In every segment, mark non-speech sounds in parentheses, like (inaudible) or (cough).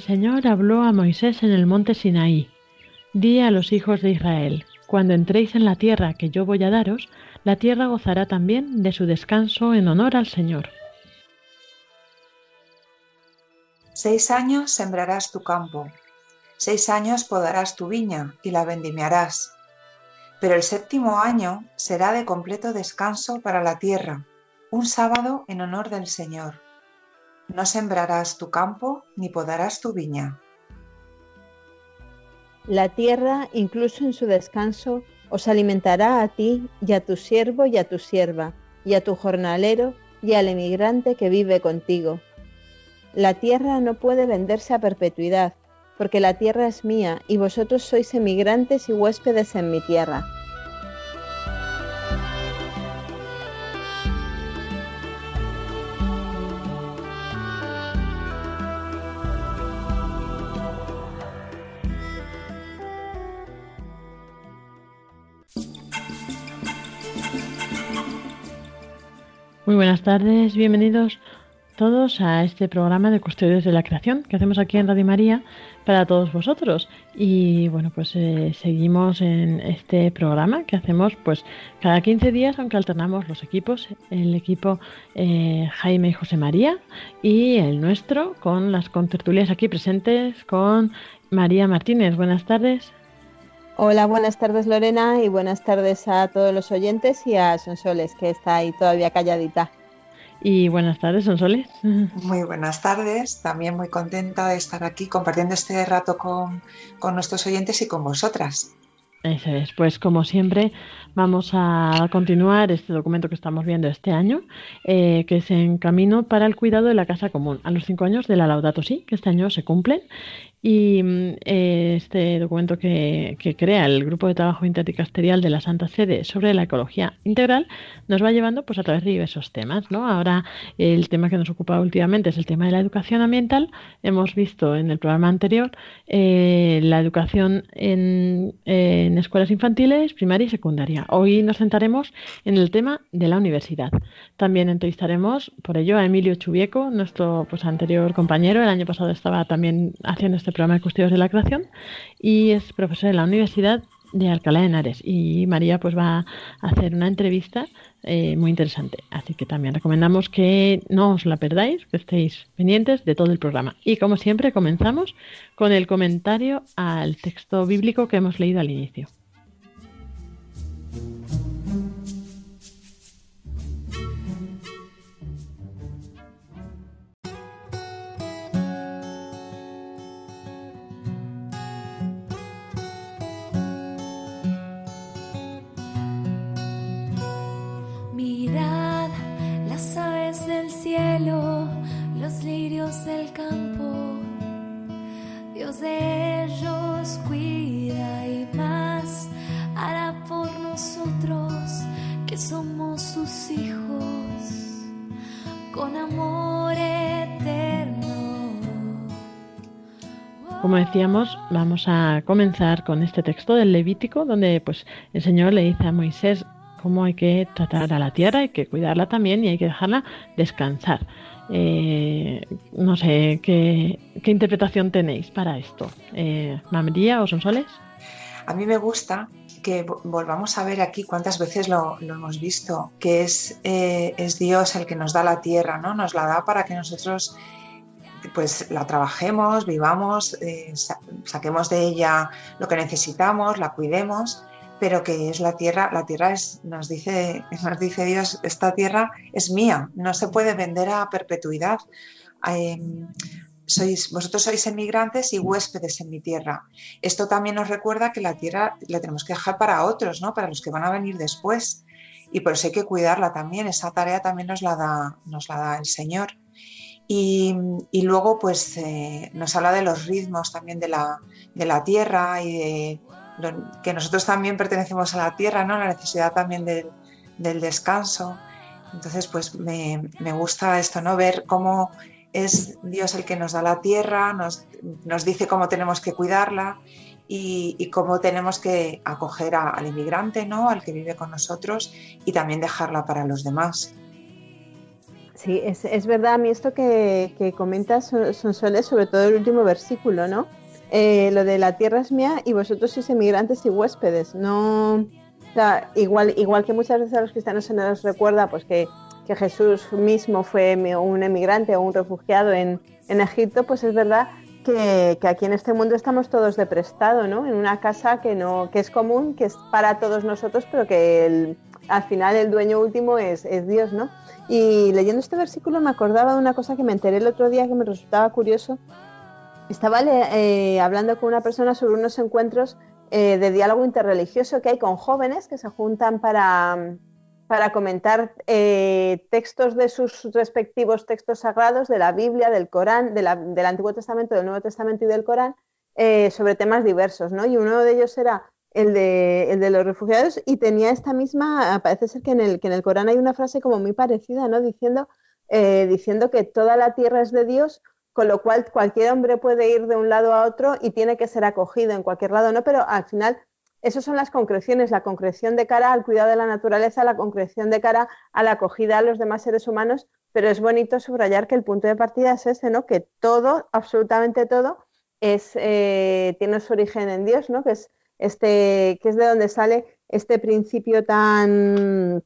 Señor habló a Moisés en el monte Sinaí. Di a los hijos de Israel, cuando entréis en la tierra que yo voy a daros, la tierra gozará también de su descanso en honor al Señor. Seis años sembrarás tu campo, seis años podarás tu viña y la vendimiarás. Pero el séptimo año será de completo descanso para la tierra, un sábado en honor del Señor no sembrarás tu campo ni podarás tu viña. La tierra, incluso en su descanso, os alimentará a ti y a tu siervo y a tu sierva, y a tu jornalero y al emigrante que vive contigo. La tierra no puede venderse a perpetuidad, porque la tierra es mía y vosotros sois emigrantes y huéspedes en mi tierra. Muy buenas tardes, bienvenidos todos a este programa de Custodios de la Creación que hacemos aquí en Radio María para todos vosotros. Y bueno, pues eh, seguimos en este programa que hacemos pues cada 15 días, aunque alternamos los equipos, el equipo eh, Jaime y José María y el nuestro con las contertulias aquí presentes con María Martínez. Buenas tardes. Hola, buenas tardes Lorena y buenas tardes a todos los oyentes y a Sonsoles, que está ahí todavía calladita. Y buenas tardes, Sonsoles. Muy buenas tardes, también muy contenta de estar aquí compartiendo este rato con, con nuestros oyentes y con vosotras. Eso es, pues como siempre vamos a continuar este documento que estamos viendo este año, eh, que es en camino para el cuidado de la casa común, a los cinco años de la Laudato Si, que este año se cumplen, y mm, este documento que, crea el Grupo de Trabajo Interdicasterial de la Santa Sede sobre la ecología integral nos va llevando pues a través de diversos temas. ¿no? Ahora el tema que nos ocupa últimamente es el tema de la educación ambiental. Hemos visto en el programa anterior eh, la educación en, en escuelas infantiles, primaria y secundaria. Hoy nos centraremos en el tema de la universidad. También entrevistaremos por ello a Emilio Chubieco, nuestro pues, anterior compañero. El año pasado estaba también haciendo este programa de Custodios de la Creación y es profesor en la Universidad de Alcalá de Henares. Y María pues va a hacer una entrevista eh, muy interesante. Así que también recomendamos que no os la perdáis que estéis pendientes de todo el programa. Y como siempre comenzamos con el comentario al texto bíblico que hemos leído al inicio hijos con amor eterno. Como decíamos, vamos a comenzar con este texto del Levítico, donde pues el Señor le dice a Moisés cómo hay que tratar a la tierra, hay que cuidarla también y hay que dejarla descansar. Eh, no sé, ¿qué, interpretación tenéis para esto? Eh, ¿Mamería o Sonsoles? A mí me gusta que volvamos a ver aquí cuántas veces lo, hemos visto, que es, eh, es, Dios el que nos da la tierra, ¿no? Nos la da para que nosotros pues la trabajemos, vivamos, eh, saquemos de ella lo que necesitamos, la cuidemos, pero que es la tierra, la tierra es, nos dice, (laughs) nos dice Dios, esta tierra es mía, no se puede vender a perpetuidad. Em, sois, vosotros sois emigrantes y huéspedes en mi tierra. Esto también nos recuerda que la tierra la tenemos que dejar para otros, ¿no? para los que van a venir después. Y por eso hay que cuidarla también. Esa tarea también nos la da, nos la da el Señor. Y, luego, pues, eh, nos habla de los ritmos también de la, de la tierra y de que nosotros también pertenecemos a la tierra, ¿no? La necesidad también del, del descanso. Entonces, pues me, me, gusta esto, ¿no? Ver cómo es Dios el que nos da la tierra, nos, nos dice cómo tenemos que cuidarla y, cómo tenemos que acoger al inmigrante, ¿no? Al que vive con nosotros y también dejarla para los demás. Sí, es, es verdad, a mí esto que, que comentas son, son sobre todo el último versículo, ¿no? Eh, lo de la tierra es mía y vosotros sois emigrantes y huéspedes. No, igual, igual que muchas veces a los cristianos se nos recuerda pues que, que Jesús mismo fue un emigrante o un refugiado en, Egipto, pues es verdad que, aquí en este mundo estamos todos de prestado, ¿no? En una casa que no, que es común, que es para todos nosotros, pero que al final el dueño último es, es Dios, ¿no? Y leyendo este versículo me acordaba de una cosa que me enteré el otro día que me resultaba curioso, estaba eh, hablando con una persona sobre unos encuentros eh, de diálogo interreligioso que hay con jóvenes que se juntan para, para comentar eh, textos de sus respectivos textos sagrados, de la Biblia, del Corán, del Antiguo Testamento, del Nuevo Testamento y del Corán, sobre temas diversos. ¿no? Y uno de ellos era el de, los refugiados y tenía esta misma, parece ser que en, el, Corán hay una frase como muy parecida, ¿no? diciendo, diciendo que toda la tierra es de Dios con lo cual cualquier hombre puede ir de un lado a otro y tiene que ser acogido en cualquier lado, ¿no? Pero al final, esas son las concreciones, la concreción de cara al cuidado de la naturaleza, la concreción de cara a la acogida a los demás seres humanos, pero es bonito subrayar que el punto de partida es ese, ¿no? Que todo, absolutamente todo, eh, tiene su origen en Dios, ¿no? Que es, este, que es de donde sale este principio tan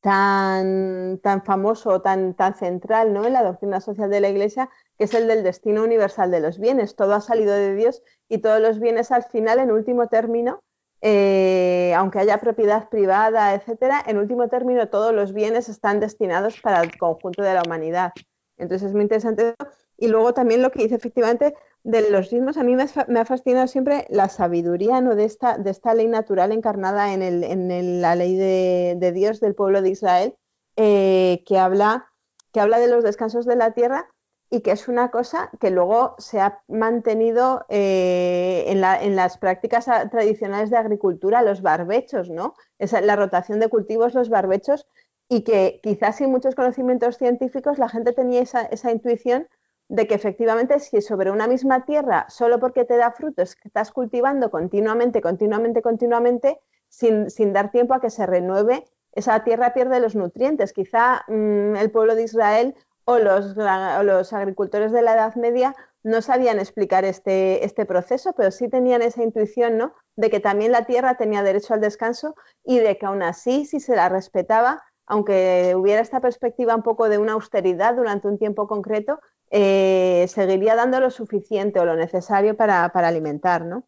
tan, tan famoso, tan, tan central ¿no? en la doctrina social de la Iglesia, que es el del destino universal de los bienes. Todo ha salido de Dios y todos los bienes al final, en último término, eh, aunque haya propiedad privada, etcétera, en último término todos los bienes están destinados para el conjunto de la humanidad. Entonces es muy interesante. Y luego también lo que dice efectivamente de los ritmos, a mí me, ha fascinado siempre la sabiduría ¿no? de, esta, de esta ley natural encarnada en, el, en la ley de, Dios del pueblo de Israel, eh, que, habla, que habla de los descansos de la tierra y que es una cosa que luego se ha mantenido eh, en, las prácticas tradicionales de agricultura, los barbechos, ¿no? Esa, la rotación de cultivos, los barbechos, y que quizás sin muchos conocimientos científicos la gente tenía esa, intuición de que efectivamente si sobre una misma tierra, solo porque te da frutos, estás cultivando continuamente, continuamente, continuamente, sin, sin, dar tiempo a que se renueve, esa tierra pierde los nutrientes. Quizá mm, el pueblo de Israel o los, los agricultores de la Edad Media no sabían explicar este, este proceso, pero sí tenían esa intuición ¿no? de que también la tierra tenía derecho al descanso y de que aún así, si se la respetaba, aunque hubiera esta perspectiva un poco de una austeridad durante un tiempo concreto, eh, seguiría dando lo suficiente o lo necesario para, alimentar, ¿no?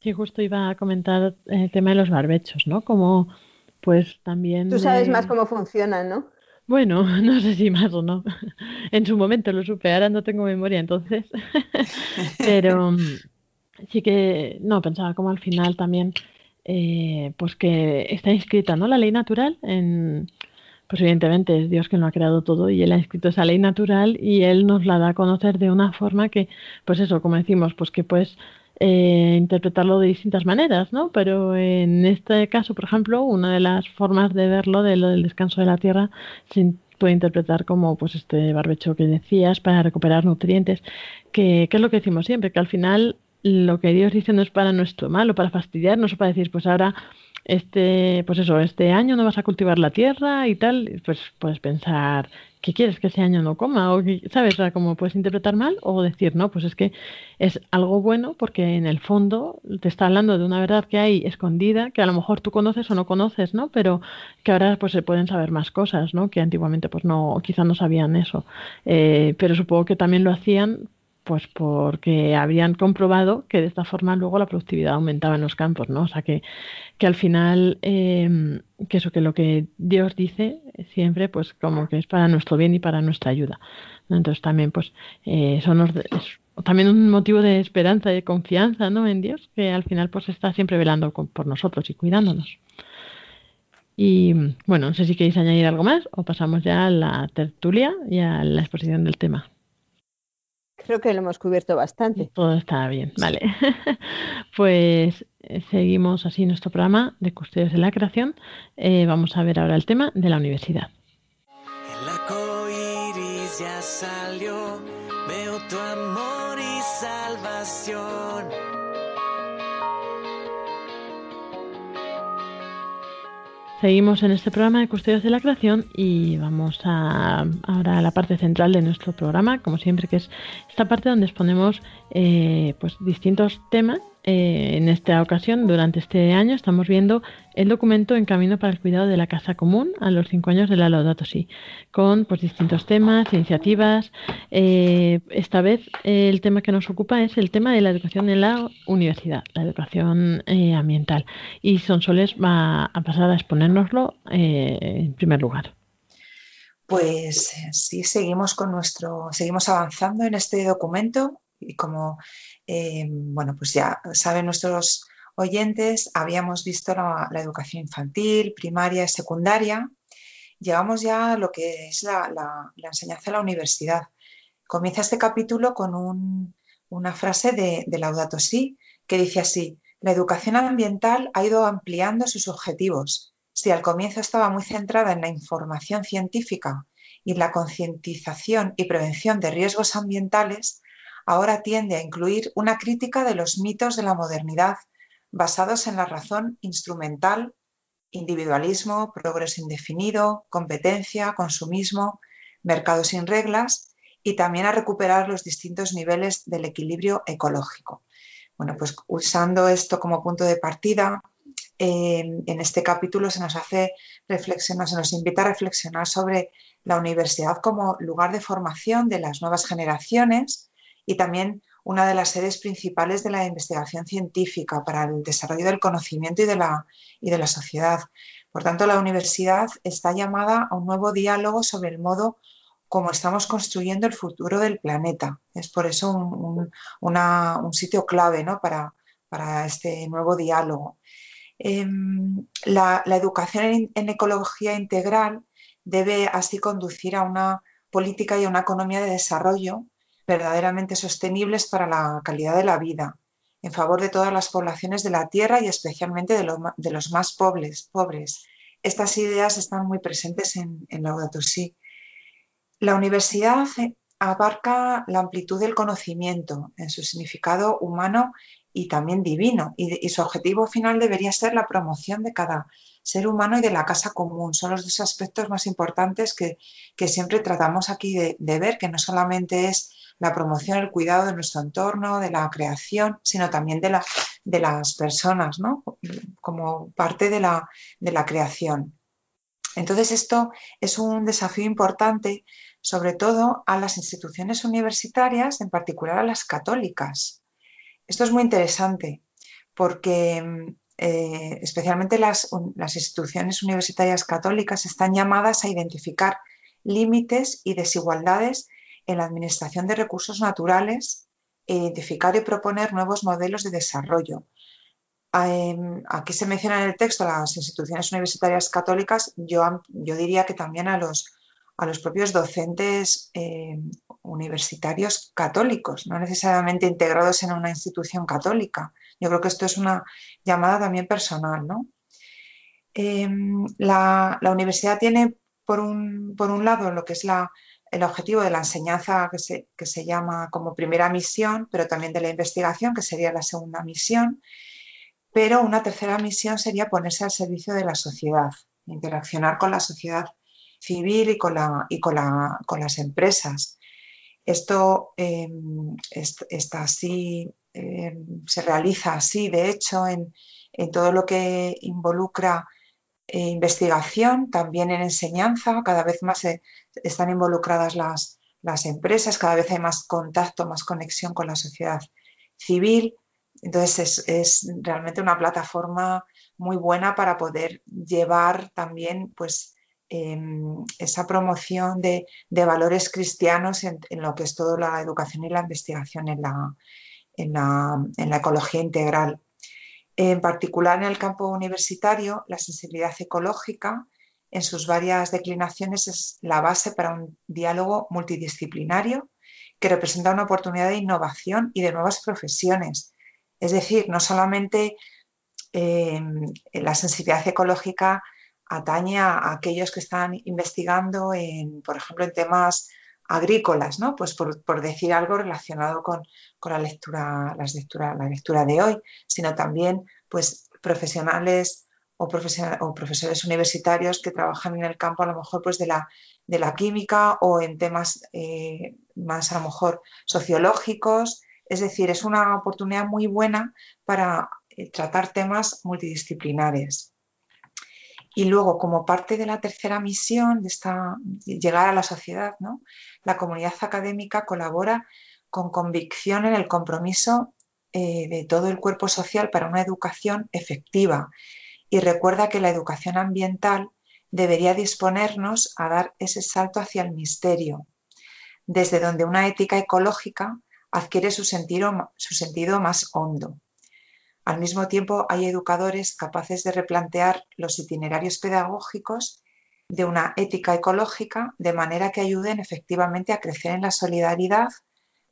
Sí, justo iba a comentar el tema de los barbechos, ¿no? Como pues también... Tú sabes más cómo funcionan, ¿no? Bueno, (laughs) no sé si más o no. En su momento lo supe, ahora no tengo memoria, entonces. (laughs) Pero mm, sí que, no, pensaba como al final también, eh, pues que está inscrita, ¿no? La ley natural en, pues evidentemente es Dios quien lo ha creado todo y Él ha escrito esa ley natural y Él nos la da a conocer de una forma que, pues eso, como decimos, pues que puedes eh, interpretarlo de distintas maneras, ¿no? Pero en este caso, por ejemplo, una de las formas de verlo, de lo del descanso de la tierra, se puede interpretar como pues este barbecho que decías para recuperar nutrientes, que, que es lo que decimos siempre, que al final lo que Dios dice no es para nuestro mal o para fastidiarnos o para decir, pues ahora este, pues eso, este año no vas a cultivar la tierra y tal, pues puedes pensar, ¿qué quieres que ese año no coma? O, ¿sabes? como puedes interpretar mal o decir, no, pues es que es algo bueno porque en el fondo te está hablando de una verdad que hay escondida, que a lo mejor tú conoces o no conoces, ¿no? Pero que ahora pues se pueden saber más cosas, ¿no? Que antiguamente pues no, quizá no sabían eso. Eh, pero supongo que también lo hacían pues porque habían comprobado que de esta forma luego la productividad aumentaba en los campos, ¿no? O sea que, que al final, em, que eso, que lo que Dios dice siempre, pues como que es para nuestro bien y para nuestra ayuda. Entonces también, pues, eh, son es también un motivo de esperanza y de confianza, ¿no? En Dios, que al final, pues, está siempre velando por nosotros y cuidándonos. Y bueno, no sé si queréis añadir algo más o pasamos ya a la tertulia y a la exposición del tema. Creo que lo hemos cubierto bastante. Todo está bien, vale. (laughs) pues eh, seguimos así nuestro programa de Custodios de la Creación. Eh, vamos a ver ahora el tema de la universidad. El ya salió, veo tu amor y salvación. Seguimos en este programa de Custodios de la Creación y vamos a, ahora a la parte central de nuestro programa, como siempre, que es esta parte donde exponemos eh, pues distintos temas eh, en esta ocasión, durante este año, estamos viendo el documento En Camino para el Cuidado de la Casa Común a los cinco años de la Laudato Si, con pues, distintos temas, iniciativas. Eh, esta vez el tema que nos ocupa es el tema de la educación en la universidad, la educación eh, ambiental. Y Sonsoles va a pasar a exponérnoslo en primer lugar. Pues sí, seguimos con nuestro, seguimos avanzando en este documento y como eh, bueno, pues ya saben nuestros oyentes, habíamos visto la, educación infantil, primaria y secundaria. Llegamos ya a lo que es la, enseñanza de la universidad. Comienza este capítulo con una frase de, de Laudato Si, que dice así, la educación ambiental ha ido ampliando sus objetivos. Si al comienzo estaba muy centrada en la información científica y la concientización y prevención de riesgos ambientales, ahora tiende a incluir una crítica de los mitos de la modernidad basados en la razón instrumental, individualismo, progreso indefinido, competencia, consumismo, mercado sin reglas y también a recuperar los distintos niveles del equilibrio ecológico. Bueno, pues usando esto como punto de partida, en este capítulo se nos hace reflexionar, se nos invita a reflexionar sobre la universidad como lugar de formación de las nuevas generaciones y también una de las sedes principales de la investigación científica para el desarrollo del conocimiento y de la, y de la sociedad. Por tanto, la universidad está llamada a un nuevo diálogo sobre el modo como estamos construyendo el futuro del planeta. Es por eso un, sitio clave para, para, este nuevo diálogo. Em, la, educación en ecología integral debe así conducir a una política y a una economía de desarrollo verdaderamente sostenibles para la calidad de la vida, en favor de todas las poblaciones de la Tierra y especialmente de, los más pobres, pobres. Estas ideas están muy presentes en, en Laudato Si. La universidad abarca la amplitud del conocimiento en su significado humano y también divino, y, su objetivo final debería ser la promoción de cada ser humano y de la casa común. Son los dos aspectos más importantes que, siempre tratamos aquí de, de, ver, que no solamente es la promoción, el cuidado de nuestro entorno, de la creación, sino también de, de las personas, ¿no? como parte de la, de la creación. Entonces, esto es un desafío importante, sobre todo a las instituciones universitarias, en particular a las católicas. Esto es muy interesante porque eh, especialmente las, las, instituciones universitarias católicas están llamadas a identificar límites y desigualdades en la administración de recursos naturales e identificar y proponer nuevos modelos de desarrollo. Em, aquí se menciona en el texto las instituciones universitarias católicas, yo, yo diría que también a los, a los propios docentes em, universitarios católicos, no necesariamente integrados en una institución católica. Yo creo que esto es una llamada también personal. ¿no? Em, la, universidad tiene, por un, por un lado, lo que es el objetivo de la enseñanza que se, que se llama como primera misión, pero también de la investigación, que sería la segunda misión. Pero una tercera misión sería ponerse al servicio de la sociedad, interaccionar con la sociedad civil y con, la, y con, la, con las empresas. Esto em, está así, em, se realiza así, de hecho, en, en todo lo que involucra investigación, también en enseñanza, cada vez más están involucradas las, las empresas, cada vez hay más contacto, más conexión con la sociedad civil. Entonces es, realmente una plataforma muy buena para poder llevar también pues, em, esa promoción de, valores cristianos en, lo que es toda la educación y la investigación en la, en la ecología integral. En particular en el campo universitario, la sensibilidad ecológica en sus varias declinaciones es la base para un diálogo multidisciplinario que representa una oportunidad de innovación y de nuevas profesiones. Es decir, no solamente eh, la sensibilidad ecológica atañe a aquellos que están investigando, en, por ejemplo, en temas agrícolas, ¿no? Pues por, decir algo relacionado con, la, lectura, la lectura de hoy, sino también pues, profesionales o, o, profesores universitarios que trabajan en el campo a lo mejor pues, de, la, de la química o en temas eh, más a lo mejor sociológicos. Es decir, es una oportunidad muy buena para eh, tratar temas multidisciplinares. Y luego, como parte de la tercera misión de llegar a la sociedad, ¿no? la comunidad académica colabora con convicción en el compromiso eh, de todo el cuerpo social para una educación efectiva y recuerda que la educación ambiental debería disponernos a dar ese salto hacia el misterio, desde donde una ética ecológica adquiere su sentido más hondo. Al mismo tiempo, hay educadores capaces de replantear los itinerarios pedagógicos de una ética ecológica de manera que ayuden efectivamente a crecer en la solidaridad,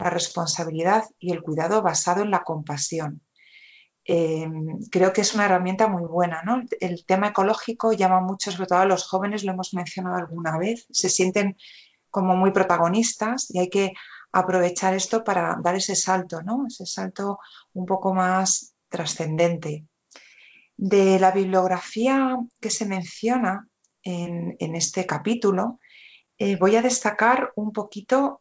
la responsabilidad y el cuidado basado en la compasión. Eh, creo que es una herramienta muy buena. El tema ecológico llama mucho, sobre todo a los jóvenes, lo hemos mencionado alguna vez, se sienten como muy protagonistas y hay que aprovechar esto para dar ese salto, ¿no? ese salto un poco más trascendente. De la bibliografía que se menciona en, este capítulo, eh, voy a destacar un poquito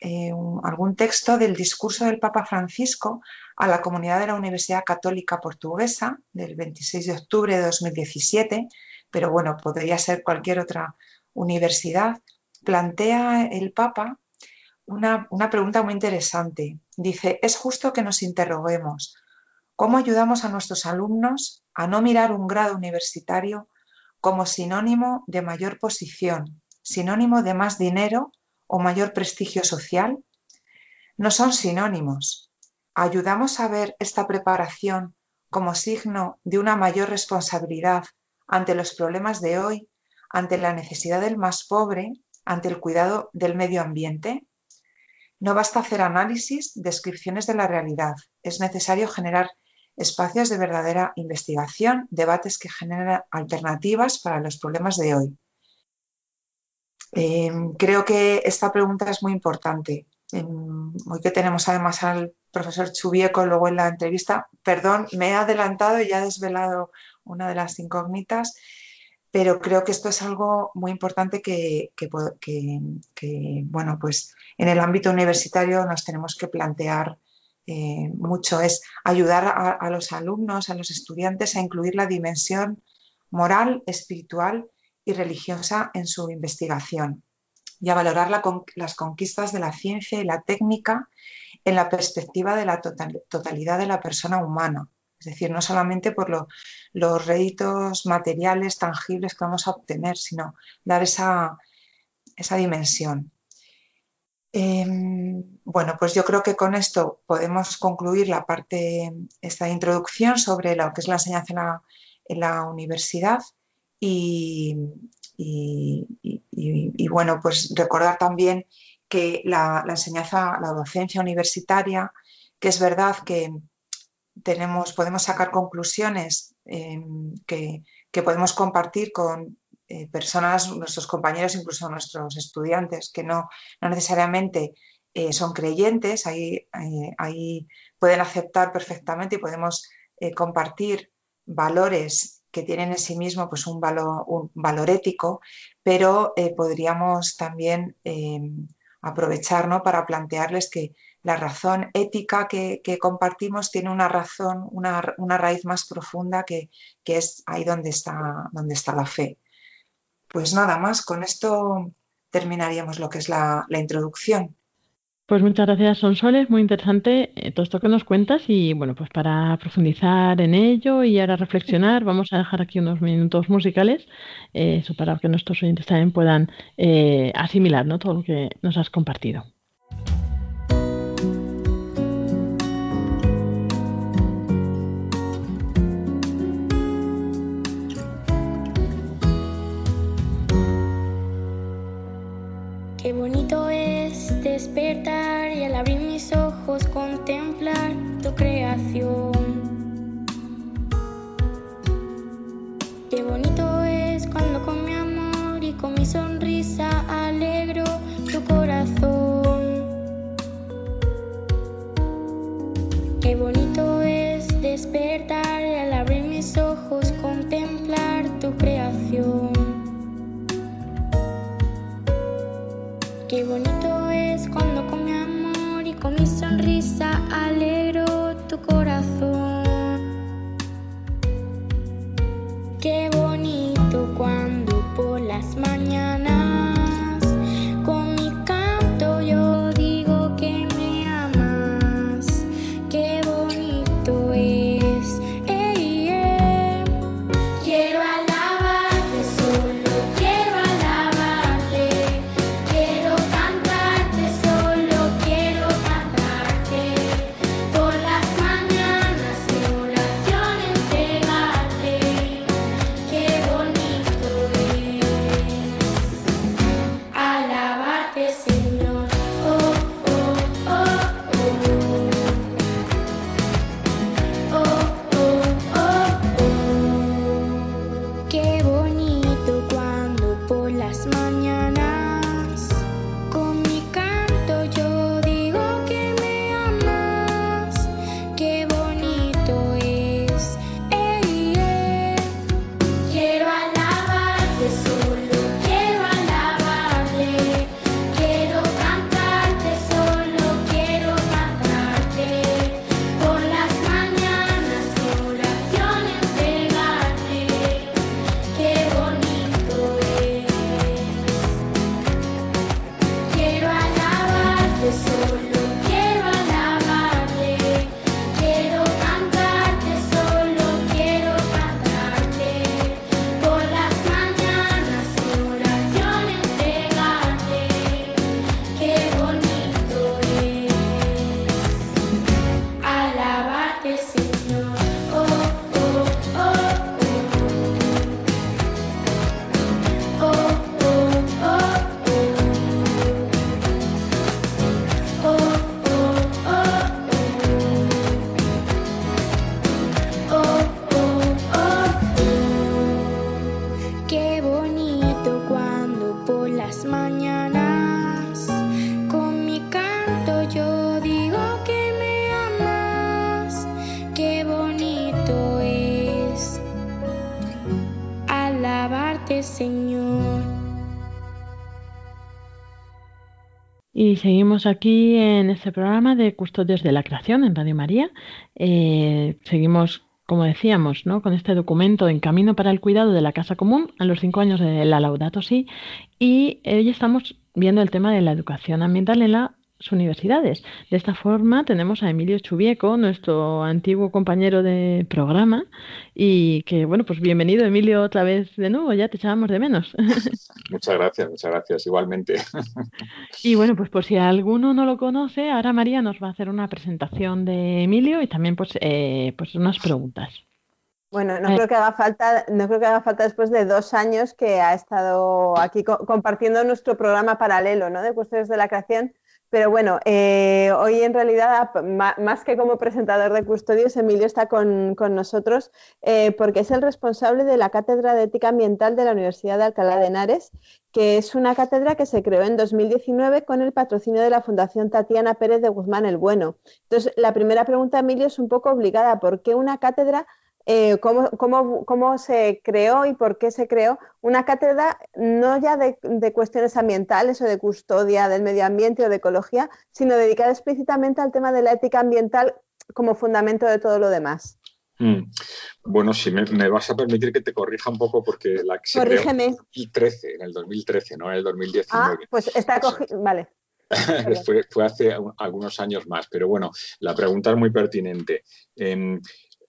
eh, algún texto del discurso del Papa Francisco a la comunidad de la Universidad Católica Portuguesa del 26 de octubre de 2017, pero bueno, podría ser cualquier otra universidad. Plantea el Papa una, una pregunta muy interesante. Dice, es justo que nos interroguemos ¿Cómo ayudamos a nuestros alumnos a no mirar un grado universitario como sinónimo de mayor posición, sinónimo de más dinero o mayor prestigio social? No son sinónimos. ¿Ayudamos a ver esta preparación como signo de una mayor responsabilidad ante los problemas de hoy, ante la necesidad del más pobre, ante el cuidado del medio ambiente? No basta hacer análisis, descripciones de la realidad. Es necesario generar espacios de verdadera investigación, debates que generan alternativas para los problemas de hoy. Eh, creo que esta pregunta es muy importante. hoy que tenemos además al profesor Chubieco luego en la entrevista, perdón, me he adelantado y ya he desvelado una de las incógnitas, pero creo que esto es algo muy importante que, que bueno, pues en el ámbito universitario nos tenemos que plantear eh, mucho, es ayudar a, los alumnos, a los estudiantes a incluir la dimensión moral, espiritual y religiosa en su investigación y a valorar las conquistas de la ciencia y la técnica en la perspectiva de la totalidad de la persona humana. Es decir, no solamente por los réditos materiales tangibles que vamos a obtener, sino dar esa dimensión. Em, bueno, pues yo creo que con esto podemos concluir la parte, esta introducción sobre lo que es la enseñanza en la, universidad y, bueno, pues recordar también que la, enseñanza, la docencia universitaria, que es verdad que tenemos, podemos sacar conclusiones em, que, que podemos compartir con eh, personas, nuestros compañeros, incluso nuestros estudiantes, que no, necesariamente eh, son creyentes, ahí, eh, ahí, pueden aceptar perfectamente y podemos compartir valores que tienen en sí mismo pues un, valor, un valor ético, pero podríamos también aprovechar para plantearles que la razón ética que, compartimos tiene una razón, una, raíz más profunda que, que, es ahí donde está, donde está la fe. Pues nada más, con esto terminaríamos lo que es la, introducción. Pues muchas gracias, Sonsoles. Muy interesante eh, todo esto que nos cuentas. Y bueno, pues para profundizar en ello y ahora reflexionar, vamos a dejar aquí unos minutos musicales, eh, para que nuestros oyentes también puedan eh, asimilar ¿no? todo lo que nos has compartido. Bonito es cuando con mi amor y con mi sonrisa alegro Seguimos aquí en este programa de Custodios de la Creación en Radio María. Eh, seguimos, como decíamos, ¿no? con este documento en camino para el cuidado de la casa común a los cinco años de la Laudato Si. Y hoy estamos viendo el tema de la educación ambiental en las universidades. De esta forma tenemos a Emilio Chubieco, nuestro antiguo compañero de programa, y que, bueno, pues bienvenido Emilio otra vez de nuevo, ya te echábamos de menos. (laughs) Muchas gracias, muchas gracias, igualmente. (laughs) Y bueno, pues por si alguno no lo conoce, ahora María nos va a hacer una presentación de Emilio y también pues, eh, pues unas preguntas. Bueno, no creo que haga falta, no creo que haga falta después de dos años que ha estado aquí co- compartiendo nuestro programa paralelo, ¿no? De Custodios de la Creación. Pero bueno, eh, hoy en realidad, más que como presentador de Custodios, Emilio está con, con nosotros eh, porque es el responsable de la Cátedra de Ética Ambiental de la Universidad de Alcalá de Henares, que es una cátedra que se creó en 2019 con el patrocinio de la Fundación Tatiana Pérez de Guzmán el Bueno. Entonces, la primera pregunta, Emilio, es un poco obligada. ¿Por qué una cátedra eh, cómo, cómo- cómo se creó y por qué se creó una cátedra no ya de, de cuestiones ambientales o de custodia del medio ambiente o de ecología, sino dedicada explícitamente al tema de la ética ambiental como fundamento de todo lo demás. Mm. Bueno, si me, vas a permitir que te corrija un poco porque la que se Corrígeme. en el 2013, en el 2013, no en el 2019. Ah, pues está cogido, vale. (laughs) fue, fue, hace algunos años más, pero bueno, la pregunta es muy pertinente.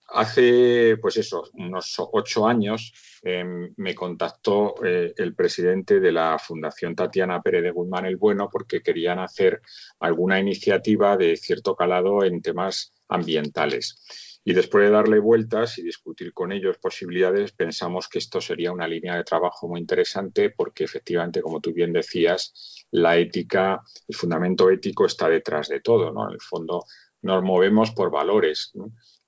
Hace, pues eso, unos ocho años em, me contactó eh, el presidente de la Fundación Tatiana Pérez de Guzmán el Bueno porque querían hacer alguna iniciativa de cierto calado en temas ambientales. Y después de darle vueltas y discutir con ellos posibilidades, pensamos que esto sería una línea de trabajo muy interesante porque efectivamente, como tú bien decías, la ética, el fundamento ético está detrás de todo. ¿no? En el fondo nos movemos por valores.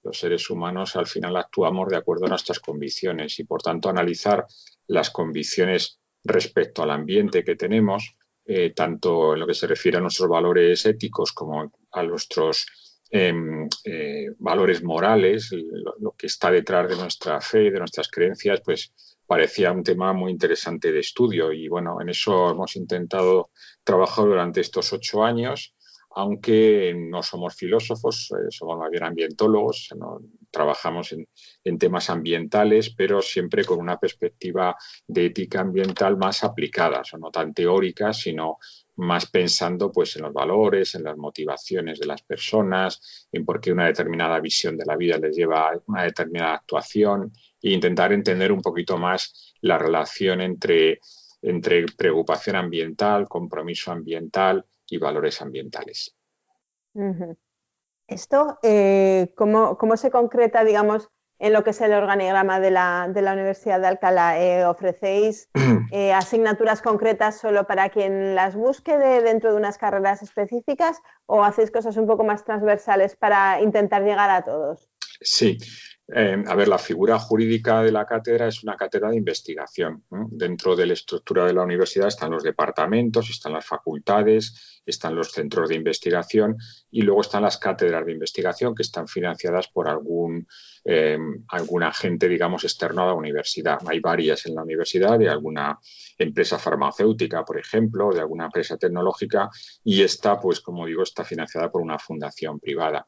Los seres humanos al final actuamos de acuerdo a nuestras convicciones y por tanto analizar las convicciones respecto al ambiente que tenemos, eh, tanto en lo que se refiere a nuestros valores éticos como a nuestros Em, eh, valores morales, lo, que está detrás de nuestra fe, de nuestras creencias, pues parecía un tema muy interesante de estudio. Y bueno, en eso hemos intentado trabajar durante estos ocho años, aunque no somos filósofos, eh, somos más bien ambientólogos, trabajamos en, temas ambientales, pero siempre con una perspectiva de ética ambiental más aplicada, o no tan teórica, sino más pensando pues en los valores, en las motivaciones de las personas, en por qué una determinada visión de la vida les lleva a una determinada actuación e intentar entender un poquito más la relación entre, entre preocupación ambiental, compromiso ambiental y valores ambientales. Esto, eh, ¿cómo, ¿cómo, se concreta, digamos, en lo que es el organigrama de la, Universidad de Alcalá. Eh, ¿Ofrecéis (clears throat) eh, asignaturas concretas solo para quien las busque dentro de unas carreras específicas o hacéis cosas un poco más transversales para intentar llegar a todos? Sí. Eh, a ver, la figura jurídica de la cátedra es una cátedra de investigación. Dentro de la estructura de la universidad están los departamentos, están las facultades, están los centros de investigación y luego están las cátedras de investigación que están financiadas por algún, eh, algún agente, digamos, externo a la universidad. Hay varias en la universidad, de alguna empresa farmacéutica, por ejemplo, de alguna empresa tecnológica y esta, pues como digo, está financiada por una fundación privada.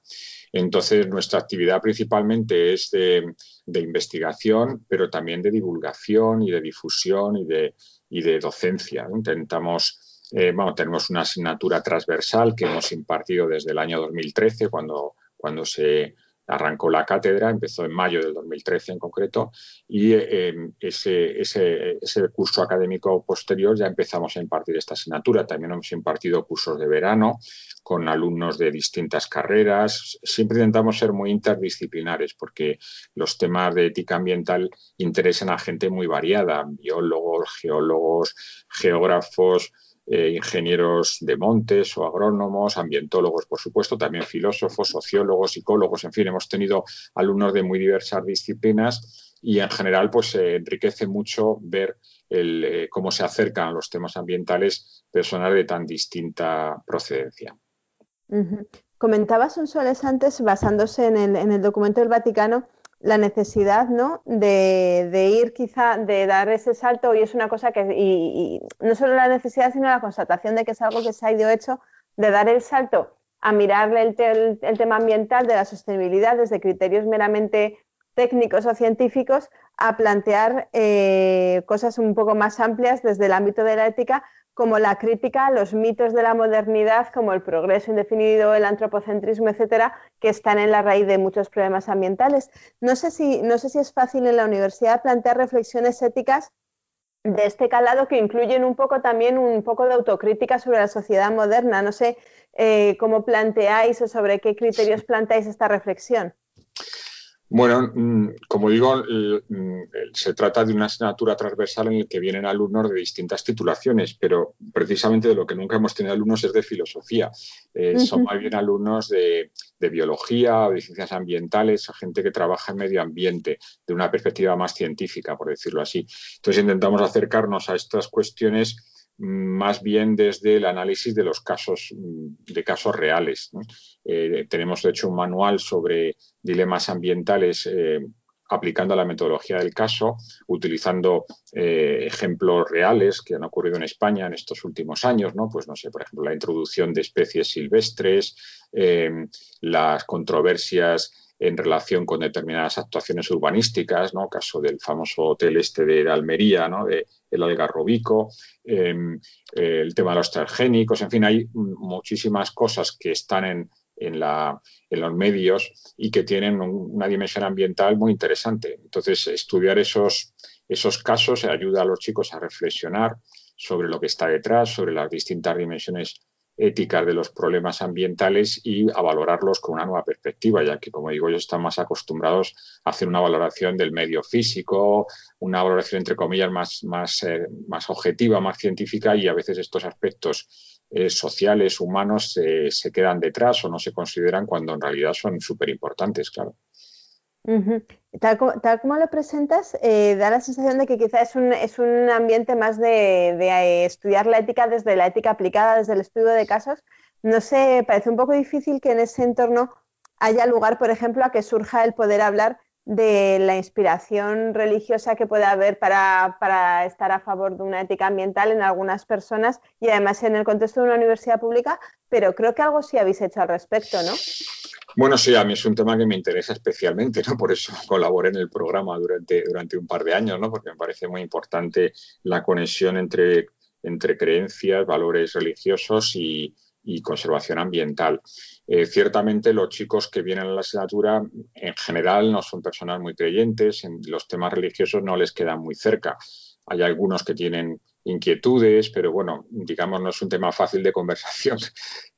Entonces, nuestra actividad principalmente es de, investigación, pero también de divulgación y de difusión y de, de docencia. Intentamos, eh, bueno, tenemos una asignatura transversal que hemos impartido desde el año 2013, cuando, cuando se arrancó la cátedra, empezó en mayo del 2013 en concreto, y eh, ese, ese, ese, curso académico posterior ya empezamos a impartir esta asignatura. También hemos impartido cursos de verano con alumnos de distintas carreras. Siempre intentamos ser muy interdisciplinares porque los temas de ética ambiental interesan a gente muy variada, biólogos, geólogos, geógrafos, eh, ingenieros de montes o agrónomos, ambientólogos, por supuesto, también filósofos, sociólogos, psicólogos, en fin, hemos tenido alumnos de muy diversas disciplinas y en general pues se enriquece mucho ver eh, cómo se acercan a los temas ambientales personas de tan distinta procedencia. Comentabas un soles antes, basándose en el documento del Vaticano, la necesidad ¿no? de, ir quizá, de dar ese salto, y es una cosa que, y, no solo la necesidad, sino la constatación de que es algo que se ha ido hecho, de dar el salto a mirarle el, el, tema ambiental de la sostenibilidad desde criterios meramente técnicos o científicos a plantear eh, cosas un poco más amplias desde el ámbito de la ética como la crítica a los mitos de la modernidad, como el progreso indefinido, el antropocentrismo, etcétera, que están en la raíz de muchos problemas ambientales. No sé si, no sé si es fácil en la universidad plantear reflexiones éticas de este calado que incluyen un poco también un poco de autocrítica sobre la sociedad moderna. No sé eh, cómo planteáis o sobre qué criterios planteáis esta reflexión. Bueno, mm, como digo, mm, se trata de una asignatura transversal en la que vienen alumnos de distintas titulaciones, pero precisamente de lo que nunca hemos tenido alumnos es de filosofía. Eh, son más bien alumnos de, biología o de ciencias ambientales, gente que trabaja en medio ambiente, de una perspectiva más científica, por decirlo así. Entonces intentamos acercarnos a estas cuestiones más bien desde el análisis de los casos, de casos reales. Eh, tenemos, hecho, un manual sobre dilemas ambientales eh, aplicando la metodología del caso, utilizando eh, ejemplos reales que han ocurrido en España en estos últimos años, ¿no? Pues no sé, por ejemplo, la introducción de especies silvestres, las controversias en relación con determinadas actuaciones urbanísticas, ¿no? Caso del famoso hotel este de Almería, ¿no? El algarrobico, em, el tema de los transgénicos, en fin, hay muchísimas cosas que están en, en los medios y que tienen una dimensión ambiental muy interesante. Entonces, estudiar esos, esos casos ayuda a los chicos a reflexionar sobre lo que está detrás, sobre las distintas dimensiones éticas de los problemas ambientales y a valorarlos con una nueva perspectiva, ya que, como digo, ellos están más acostumbrados a hacer una valoración del medio físico, una valoración, entre comillas, más, más, eh, más objetiva, más científica, y a veces estos aspectos eh, sociales, humanos, se quedan detrás o no se consideran cuando en realidad son súper importantes, claro tal, como, lo presentas, eh, da la sensación de que quizá es un, es un ambiente más de, eh, estudiar la ética desde la ética aplicada, desde el estudio de casos. No sé, parece un poco difícil que en ese entorno haya lugar, por ejemplo, a que surja el poder hablar de la inspiración religiosa que puede haber para, para, estar a favor de una ética ambiental en algunas personas y además en el contexto de una universidad pública, pero creo que algo sí habéis hecho al respecto, ¿no? Bueno, sí, a mí es un tema que me interesa especialmente, ¿no? Por eso (laughs) colaboré en el programa durante, durante un par de años, ¿no? Porque me parece muy importante la conexión entre, entre creencias, valores religiosos y, conservación ambiental. Eh, ciertamente los chicos que vienen a la asignatura en general no son personas muy creyentes, en los temas religiosos no les quedan muy cerca. Hay algunos que tienen inquietudes, pero bueno, digamos, no es un tema fácil de conversación. (laughs)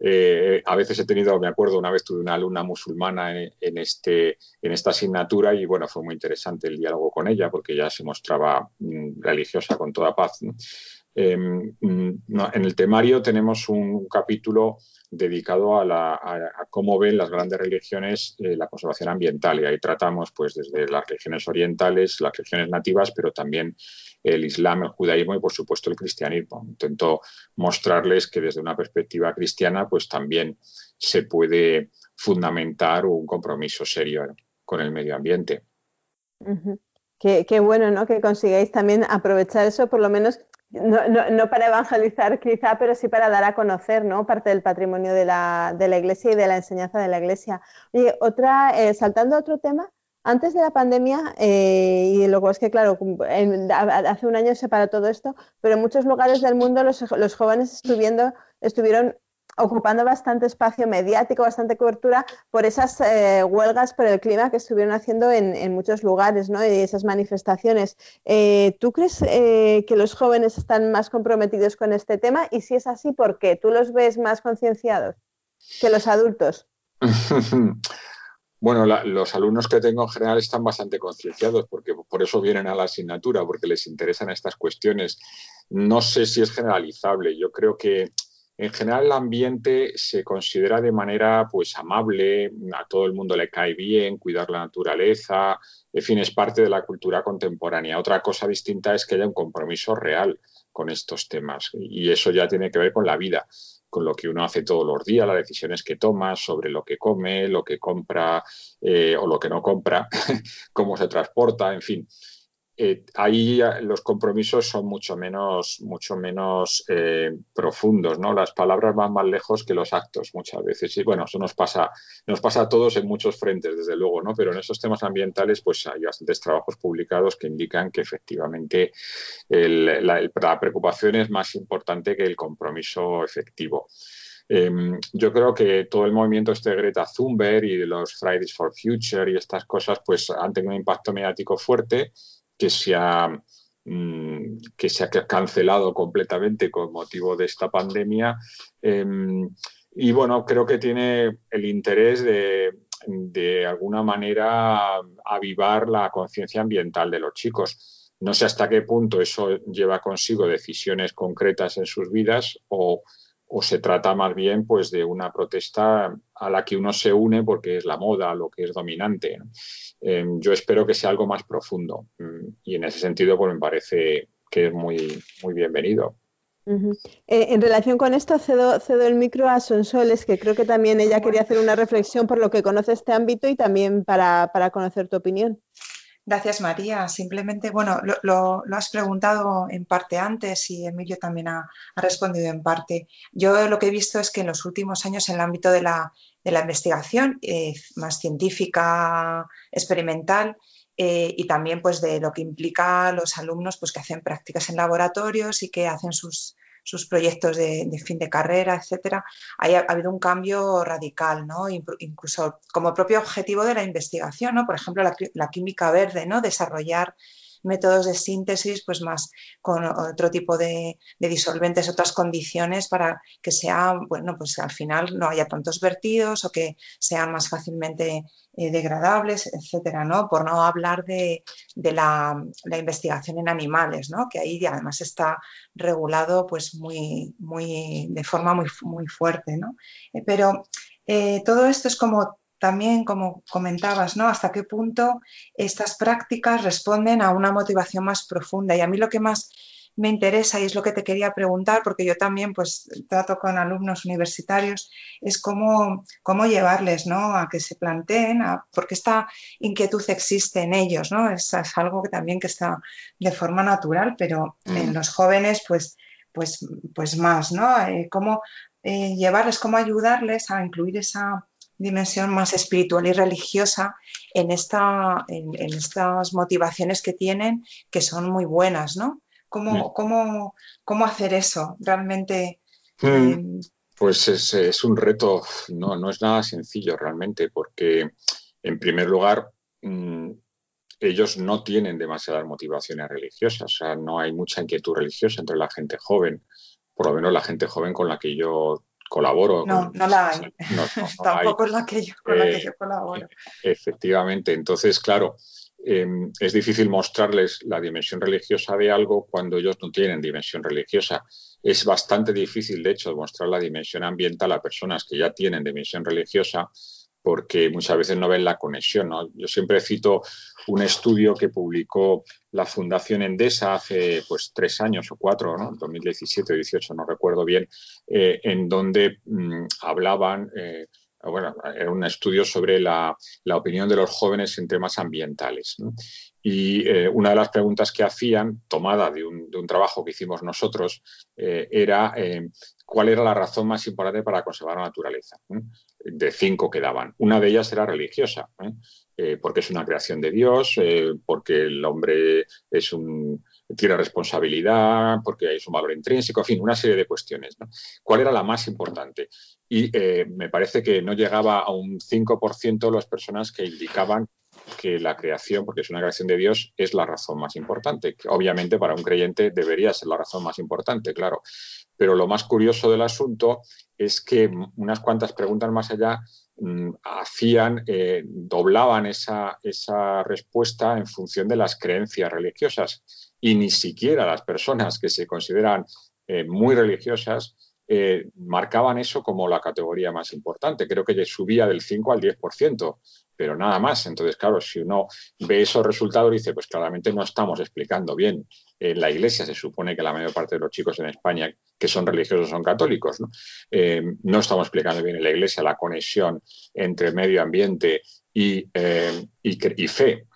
Eh, a veces he tenido, me acuerdo, una vez tuve una alumna musulmana en, este, en esta asignatura y bueno, fue muy interesante el diálogo con ella porque ella se mostraba mm, religiosa con toda paz. Em, mm, en el temario tenemos un capítulo dedicado a, cómo ven las grandes religiones eh, la conservación ambiental y ahí tratamos pues desde las religiones orientales, las religiones nativas, pero también el Islam, el judaísmo y por supuesto el cristianismo. Intento mostrarles que desde una perspectiva cristiana pues también se puede fundamentar un compromiso serio con el medio ambiente. qué, bueno, ¿no? Que consigáis también aprovechar eso, por lo menos no, para evangelizar quizá, pero sí para dar a conocer ¿no? parte del patrimonio de la, Iglesia y de la enseñanza de la Iglesia. Oye, otra, eh, saltando a otro tema, antes de la pandemia, eh, y luego es que claro, hace un año se paró todo esto, pero en muchos lugares del mundo los, los jóvenes estuvieron ocupando bastante espacio mediático, bastante cobertura por esas eh, huelgas por el clima que estuvieron haciendo en, muchos lugares, ¿no? Y esas manifestaciones. Eh, ¿Tú crees eh, que los jóvenes están más comprometidos con este tema? Y si es así, ¿por qué? ¿Tú los ves más concienciados que los adultos? (laughs) Bueno, los alumnos que tengo en general están bastante concienciados porque por eso vienen a la asignatura, porque les interesan estas cuestiones. No sé si es generalizable. Yo creo que en general el ambiente se considera de manera pues amable, a todo el mundo le cae bien, cuidar la naturaleza, en fin, es parte de la cultura contemporánea. Otra cosa distinta es que haya un compromiso real con estos temas y eso ya tiene que ver con la vida con lo que uno hace todos los días, las decisiones que toma sobre lo que come, lo que compra eh, o lo que no compra, (laughs) cómo se transporta, en fin. Eh, ahí los compromisos son mucho menos, mucho menos eh, profundos, ¿no? Las palabras van más lejos que los actos muchas veces. Y bueno, eso nos pasa, nos pasa a todos en muchos frentes, desde luego, ¿no? Pero en esos temas ambientales, pues hay bastantes trabajos publicados que indican que efectivamente la, preocupación es más importante que el compromiso efectivo. Em, yo creo que todo el movimiento este de Greta Thunberg y de los Fridays for Future y estas cosas, pues han tenido un impacto mediático fuerte que se ha, mm, que cancelado completamente con motivo de esta pandemia. Em, y bueno, creo que tiene el interés de, de alguna manera avivar la conciencia ambiental de los chicos. No sé hasta qué punto eso lleva consigo decisiones concretas en sus vidas o, o se trata más bien pues de una protesta a la que uno se une porque es la moda, lo que es dominante. Em, yo espero que sea algo más profundo mm, y en ese sentido pues me parece que es muy, muy bienvenido. Eh, en relación con esto, cedo, cedo, el micro a Sonsoles, que creo que también ella quería hacer una reflexión por lo que conoce este ámbito y también para, para conocer tu opinión. Gracias, María. Simplemente, bueno, lo, has preguntado en parte antes y Emilio también ha, respondido en parte. Yo lo que he visto es que en los últimos años, en el ámbito de la, investigación eh, más científica, experimental, eh, y también pues de lo que implica los alumnos pues que hacen prácticas en laboratorios y que hacen sus, sus proyectos de, fin de carrera, etcétera, ha, habido un cambio radical, ¿no? Incluso como propio objetivo de la investigación, ¿no? Por ejemplo, la, la química verde, ¿no? Desarrollar métodos de síntesis, pues más con otro tipo de, disolventes, otras condiciones para que sea, bueno, pues al final no haya tantos vertidos o que sean más fácilmente eh, degradables, etcétera, ¿no? Por no hablar de, la, investigación en animales, ¿no? Que ahí además está regulado pues muy, muy, de forma muy, muy fuerte, ¿no? Eh, pero eh, todo esto es como también, como comentabas, ¿no? Hasta qué punto estas prácticas responden a una motivación más profunda. Y a mí lo que más me interesa y es lo que te quería preguntar, porque yo también pues trato con alumnos universitarios, es cómo, cómo llevarles ¿no? a que se planteen, porque esta inquietud existe en ellos, ¿no? Es, algo que también que está de forma natural, pero en mm. los jóvenes pues, pues, pues más, ¿no? Eh, cómo eh, llevarles, cómo ayudarles a incluir esa dimensión más espiritual y religiosa en, esta, en, estas motivaciones que tienen, que son muy buenas, ¿no? ¿Cómo, cómo, cómo hacer eso? Realmente... Mm, eh, pues es, un reto, no, no es nada sencillo realmente, porque en primer lugar, mm, ellos no tienen demasiadas motivaciones religiosas, o sea, no hay mucha inquietud religiosa entre la gente joven, por lo menos la gente joven con la que yo colaboro. No, no la (laughs) (laughs) hay. Tampoco es la que yo, con la que yo colaboro. Efectivamente. Entonces, claro, em, es difícil mostrarles la dimensión religiosa de algo cuando ellos no tienen dimensión religiosa. Es bastante difícil, de hecho, mostrar la dimensión ambiental a personas que ya tienen dimensión religiosa porque muchas veces no ven la conexión. Yo siempre cito un estudio que publicó la Fundación Endesa hace pues, tres años o cuatro, ¿no? 2017 o 18, no recuerdo bien, eh, en donde mm, hablaban, eh, bueno, era un estudio sobre la, opinión de los jóvenes en temas ambientales. Y eh, una de las preguntas que hacían, tomada de un, trabajo que hicimos nosotros, era cuál era la razón más importante para conservar la naturaleza. De cinco que daban. Una de ellas era religiosa, ¿eh? Eh, porque es una creación de Dios, eh, porque el hombre es un, tiene responsabilidad, porque hay un valor intrínseco, en fin, una serie de cuestiones. ¿Cuál era la más importante? Y me parece que no llegaba a un 5% las personas que indicaban que la creación, porque es una creación de Dios, es la razón más importante. obviamente para un creyente debería ser la razón más importante, claro. Pero lo más curioso del asunto es que unas cuantas preguntas más allá mm, hacían, eh, doblaban esa, respuesta en función de las creencias religiosas. Y ni siquiera las personas que se consideran eh, muy religiosas eh, marcaban eso como la categoría más importante. Creo que subía del 5 al 10% pero nada más. Entonces, claro, si uno ve esos resultados, dice, pues claramente no estamos explicando bien. En la Iglesia se supone que la mayor parte de los chicos en España que son religiosos son católicos. ¿no? Eh, no estamos explicando bien en la Iglesia la conexión entre medio ambiente y, eh, y, fe.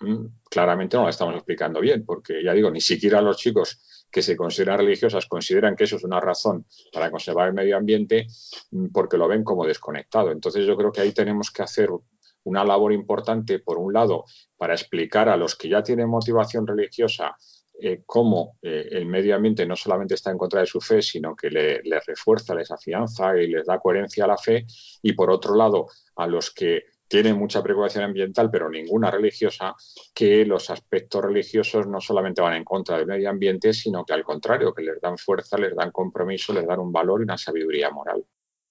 Claramente no la estamos explicando bien, porque ya digo, ni siquiera los chicos que se consideran religiosas consideran que eso es una razón para conservar el medio ambiente porque lo ven como desconectado. Entonces yo creo que ahí tenemos que hacer una labor importante, por un lado, para explicar a los que ya tienen motivación religiosa eh, cómo eh, el medio ambiente no solamente está en contra de su fe, sino que les refuerza, les afianza y les da coherencia a la fe. Y por otro lado, a los que tienen mucha preocupación ambiental, pero ninguna religiosa, que los aspectos religiosos no solamente van en contra del medio ambiente, sino que al contrario, que les dan fuerza, les dan compromiso, les dan un valor y una sabiduría moral.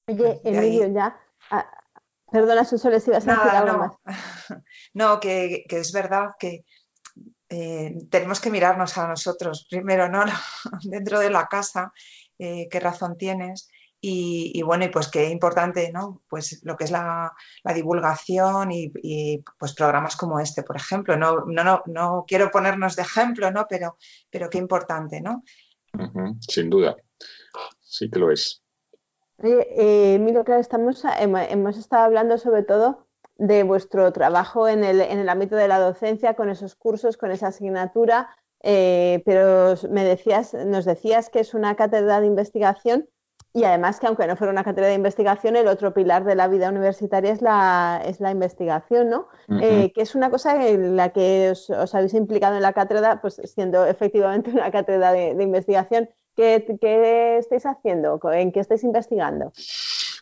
Oye, Emilio, ya Perdona, Susole, si vas a decir algo no. más. (laughs) No, que, es verdad que eh, tenemos que mirarnos a nosotros primero, ¿no? (laughs) Dentro de la casa, eh, qué razón tienes. Y, bueno, y pues qué importante, ¿no? Pues lo que es la, divulgación y, pues programas como este, por ejemplo. No, no, no, no quiero ponernos de ejemplo, ¿no? Pero, pero qué importante, ¿no? sin duda. Sí que lo es. Eh, mira, claro, estamos, hemos estado hablando sobre todo de vuestro trabajo en el, en el ámbito de la docencia, con esos cursos, con esa asignatura, eh, pero me decías, nos decías que es una cátedra de investigación y además que aunque no fuera una cátedra de investigación, el otro pilar de la vida universitaria es la, es la investigación, ¿no? Eh, que es una cosa en la que os, habéis implicado en la cátedra, pues siendo efectivamente (laughs) una cátedra de, investigación. ¿Qué, ¿Qué estáis haciendo? ¿En qué estáis investigando?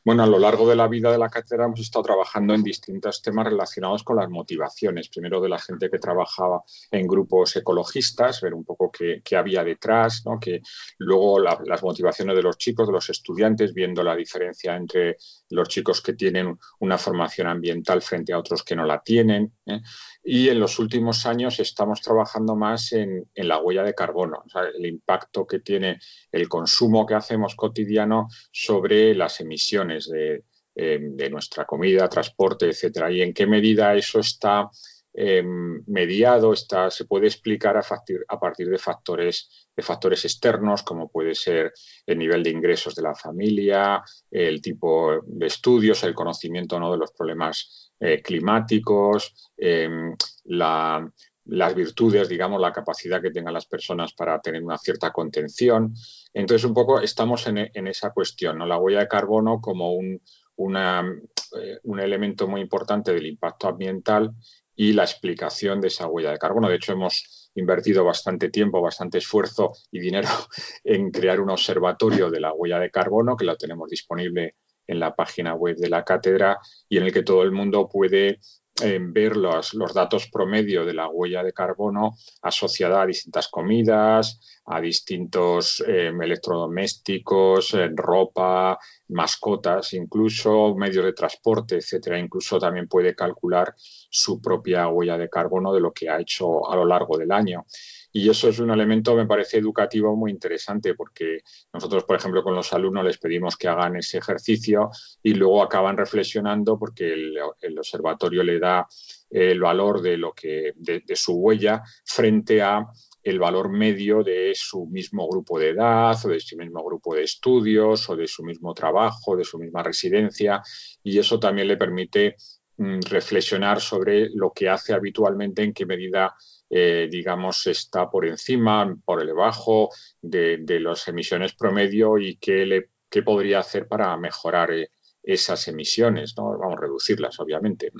Bueno, a lo largo de la vida de la cátedra hemos estado trabajando en distintos temas relacionados con las motivaciones. Primero de la gente que trabajaba en grupos ecologistas, ver un poco qué, había detrás, que luego las motivaciones de los chicos, de los estudiantes, viendo la diferencia entre los chicos que tienen una formación ambiental frente a otros que no la tienen. ¿eh? Y en los últimos años estamos trabajando más en, la huella de carbono, el impacto que tiene el consumo que hacemos cotidiano sobre las emisiones de, eh, nuestra comida, transporte, etcétera, y en qué medida eso está em, mediado, está, se puede explicar a, a partir de factores, de factores externos, como puede ser el nivel de ingresos de la familia, el tipo de estudios, el conocimiento ¿no? de los problemas eh, climáticos, em, las virtudes, digamos, la capacidad que tengan las personas para tener una cierta contención. Entonces, un poco estamos en, esa cuestión, ¿no? La huella de carbono como un, eh, un elemento muy importante del impacto ambiental y la explicación de esa huella de carbono. De hecho, hemos invertido bastante tiempo, bastante esfuerzo y dinero (laughs) en crear un observatorio de la huella de carbono, que lo tenemos disponible en la página web de la cátedra y en el que todo el mundo puede eh, ver los, datos promedio de la huella de carbono asociada a distintas comidas, a distintos eh, electrodomésticos, ropa, mascotas, incluso medios de transporte, etcétera. Incluso también puede calcular su propia huella de carbono de lo que ha hecho a lo largo del año. Y eso es un elemento, me parece, educativo muy interesante, porque nosotros, por ejemplo, con los alumnos les pedimos que hagan ese ejercicio y luego acaban reflexionando porque el, observatorio le da el valor de, lo que, de, su huella frente a el valor medio de su mismo grupo de edad o de su mismo grupo de estudios o de su mismo trabajo, de su misma residencia y eso también le permite mm, reflexionar sobre lo que hace habitualmente, en qué medida eh, digamos, está por encima, por el debajo de, las emisiones promedio y qué, le, qué podría hacer para mejorar eh, esas emisiones, ¿no? Vamos a reducirlas, obviamente.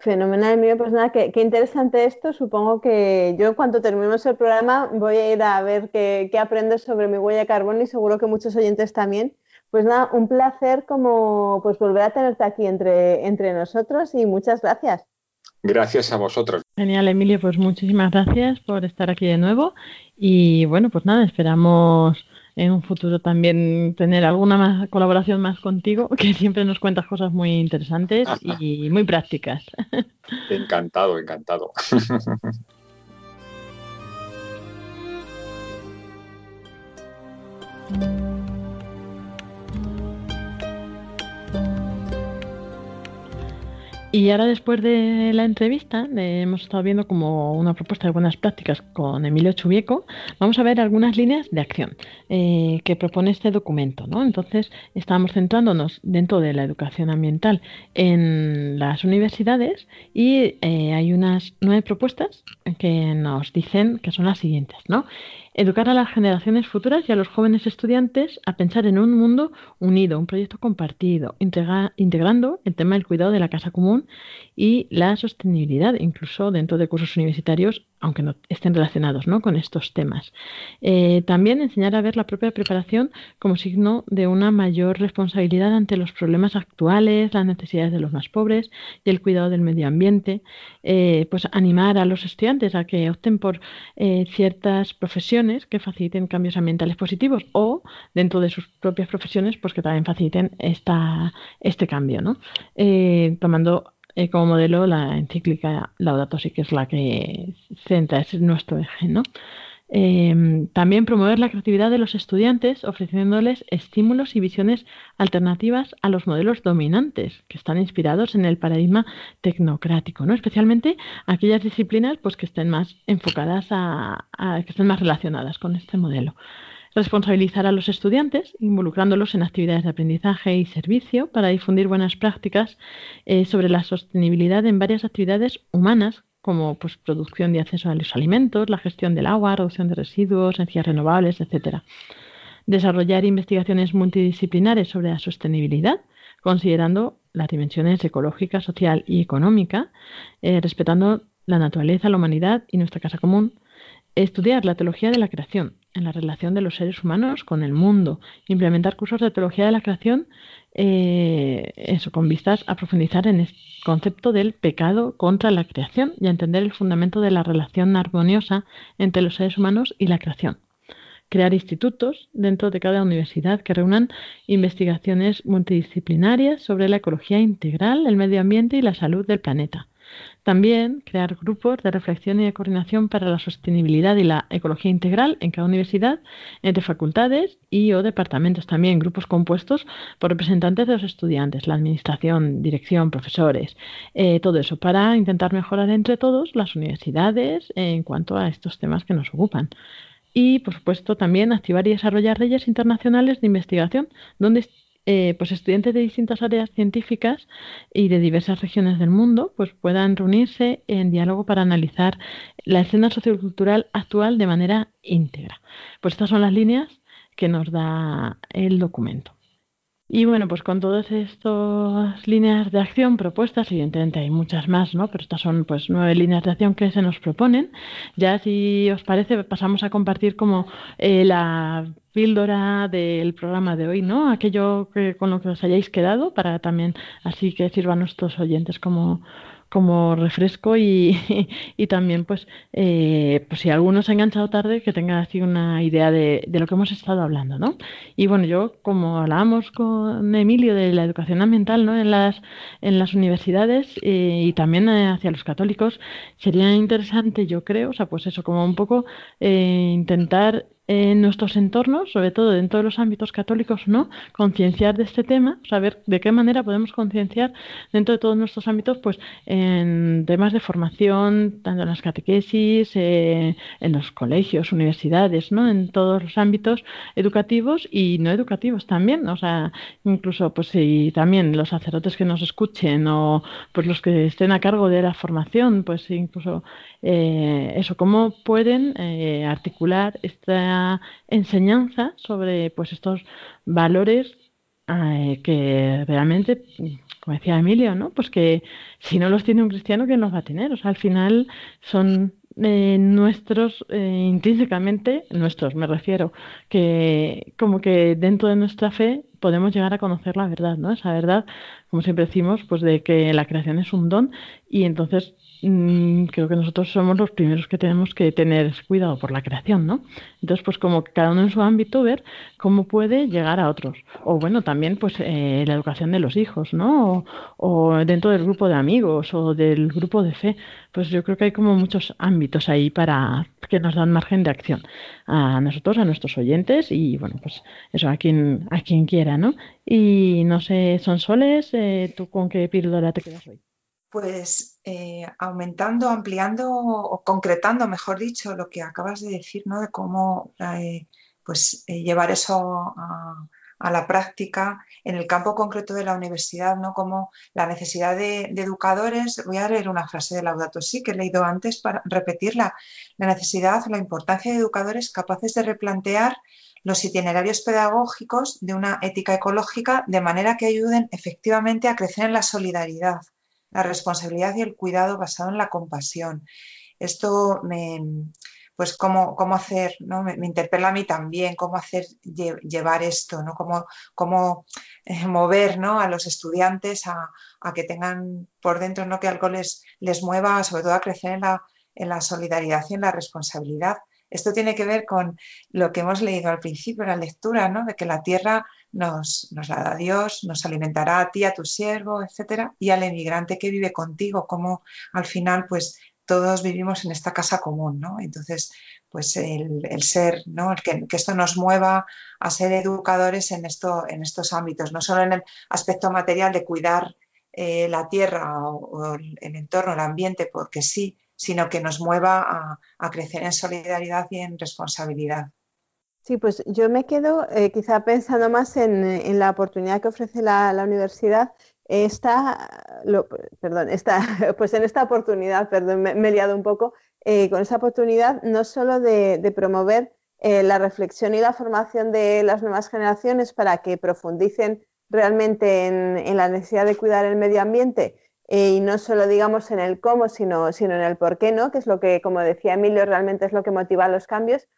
Fenomenal, mío, pues nada, qué, interesante esto. Supongo que yo en cuanto terminemos el programa voy a ir a ver qué, qué aprendo sobre mi huella de carbono y seguro que muchos oyentes también. Pues nada, un placer como pues volver a tenerte aquí entre, entre nosotros y muchas gracias. Gracias a vosotros. Genial, Emilio, pues muchísimas gracias por estar aquí de nuevo. Y bueno, pues nada, esperamos en un futuro también tener alguna más colaboración más contigo, (laughs) que siempre nos cuentas cosas muy interesantes y muy prácticas. (laughs) Encantado, encantado. (laughs) Y ahora después de la entrevista, hemos estado viendo como una propuesta de buenas prácticas con Emilio Chubieco, vamos a ver algunas líneas de acción eh, que propone este documento. ¿no? Entonces, estamos centrándonos dentro de la educación ambiental en las universidades y eh, hay unas nueve propuestas que nos dicen que son las siguientes. ¿no? Educar a las generaciones futuras y a los jóvenes estudiantes a pensar en un mundo unido, un proyecto compartido, integrando el tema del cuidado de la casa común y la sostenibilidad, incluso dentro de cursos universitarios aunque no estén relacionados ¿no? con estos temas. Eh, también enseñar a ver la propia preparación como signo de una mayor responsabilidad ante los problemas actuales, las necesidades de los más pobres y el cuidado del medio ambiente. Eh, pues animar a los estudiantes a que opten por eh, ciertas profesiones que faciliten cambios ambientales positivos o dentro de sus propias profesiones pues que también faciliten esta, este cambio, ¿no? tomando eh, como modelo la encíclica Laudato Si, que es la que centra, es nuestro eje, ¿no? Em, también promover la creatividad de los estudiantes ofreciéndoles estímulos y visiones alternativas a los modelos dominantes que están inspirados en el paradigma tecnocrático, ¿no? especialmente aquellas disciplinas pues, que estén más enfocadas a, a que estén más relacionadas con este modelo responsabilizar a los estudiantes, involucrándolos en actividades de aprendizaje y servicio para difundir buenas prácticas eh, sobre la sostenibilidad en varias actividades humanas como pues, producción y acceso a los alimentos, la gestión del agua, reducción de residuos, energías renovables, etc. Desarrollar investigaciones multidisciplinares sobre la sostenibilidad, considerando las dimensiones ecológica, social y económica, eh, respetando la naturaleza, la humanidad y nuestra casa común. Estudiar la teología de la creación, en la relación de los seres humanos con el mundo, implementar cursos de teología de la creación, eh, eso, con vistas a profundizar en el concepto del pecado contra la creación y a entender el fundamento de la relación armoniosa entre los seres humanos y la creación. Crear institutos dentro de cada universidad que reúnan investigaciones multidisciplinarias sobre la ecología integral, el medio ambiente y la salud del planeta también crear grupos de reflexión y de coordinación para la sostenibilidad y la ecología integral en cada universidad, entre facultades y o departamentos. También, grupos compuestos por representantes de los estudiantes, la administración, dirección, profesores, eh, todo eso, para intentar mejorar entre todos las universidades en cuanto a estos temas que nos ocupan. Y, por supuesto, también activar y desarrollar redes internacionales de investigación donde eh, pues estudiantes de distintas áreas científicas y de diversas regiones del mundo pues puedan reunirse en diálogo para analizar la escena sociocultural actual de manera íntegra. Pues estas son las líneas que nos da el documento. Y bueno, pues con todas estas líneas de acción propuestas, evidentemente hay muchas más, ¿no? Pero estas son pues nueve líneas de acción que se nos proponen. Ya si os parece, pasamos a compartir como eh, la píldora del programa de hoy, ¿no? Aquello que, con lo que os hayáis quedado para también así que sirva a nuestros oyentes como como refresco y, (laughs) y también pues, eh, pues si alguno se ha enganchado tarde que tenga así una idea de, de, lo que hemos estado hablando, ¿no? Y bueno, yo como hablábamos con Emilio de la educación ambiental, ¿no? En las, en las universidades eh, y también eh, hacia los católicos, sería interesante, yo creo, o sea, pues eso, como un poco eh, intentar en nuestros entornos, sobre todo dentro de los ámbitos católicos, ¿no? Concienciar de este tema, saber de qué manera podemos concienciar dentro de todos nuestros ámbitos, pues en temas de formación, tanto en las catequesis, eh, en los colegios, universidades, ¿no? En todos los ámbitos educativos y no educativos también, o sea, incluso pues si también los sacerdotes que nos escuchen o pues los que estén a cargo de la formación, pues incluso eh, eso, cómo pueden eh, articular esta enseñanza sobre pues estos valores eh, que realmente, como decía Emilio, ¿no? Pues que si no los tiene un cristiano, ¿quién los va a tener? O sea, al final son nuestros, intrínsecamente nuestros, me refiero, que como que dentro de nuestra fe podemos llegar a conocer la verdad, ¿no? Esa verdad, como siempre decimos, pues de que la creación es un don y entonces creo que nosotros somos los primeros que tenemos que tener cuidado por la creación, ¿no? Entonces, pues como cada uno en su ámbito, ver cómo puede llegar a otros. O bueno, también pues eh, la educación de los hijos, ¿no? O, dentro del grupo de amigos o del grupo de fe. Pues yo creo que hay como muchos ámbitos ahí para que nos dan margen de acción a nosotros, a nuestros oyentes y bueno, pues eso a quien, a quien quiera, ¿no? Y no sé, son soles, eh, ¿tú con qué píldora te quedas hoy? Pues eh, aumentando, ampliando o concretando, mejor dicho, lo que acabas de decir, ¿no? De cómo eh, pues, eh, llevar eso a, la práctica en el campo concreto de la universidad, ¿no? Como la necesidad de, educadores, voy a leer una frase de Laudato Si que he leído antes para repetirla, la necesidad, la importancia de educadores capaces de replantear los itinerarios pedagógicos de una ética ecológica de manera que ayuden efectivamente a crecer en la solidaridad la responsabilidad y el cuidado basado en la compasión. Esto me, pues cómo, cómo hacer, ¿no? me, interpela a mí también, cómo hacer llevar esto, ¿no? cómo, cómo eh, mover ¿no? a los estudiantes a, que tengan por dentro ¿no? que algo les, les mueva, sobre todo a crecer en la, en la solidaridad y en la responsabilidad. Esto tiene que ver con lo que hemos leído al principio, la lectura, ¿no? de que la tierra nos, la da Dios, nos alimentará a ti, a tu siervo, etcétera, y al emigrante que vive contigo, como al final, pues todos vivimos en esta casa común, ¿no? Entonces, pues el, ser, ¿no? El que, esto nos mueva a ser educadores en, esto, en estos ámbitos, no solo en el aspecto material de cuidar eh, la tierra o, el, entorno, el ambiente, porque sí, sino que nos mueva a crecer en solidaridad y en responsabilidad. Sí, pues yo me quedo eh, quizá pensando más en, la oportunidad que ofrece la, universidad. Esta, perdón, esta, (laughs) pues en esta oportunidad, perdón, me, he liado un poco, eh, con esa oportunidad no solo de, promover eh, la reflexión y la formación de las nuevas generaciones para que profundicen realmente en, la necesidad de cuidar el medio ambiente y no solo digamos en el cómo, sino, sino en el por qué, ¿no? que es lo que, como decía Emilio, realmente es lo que motiva los cambios,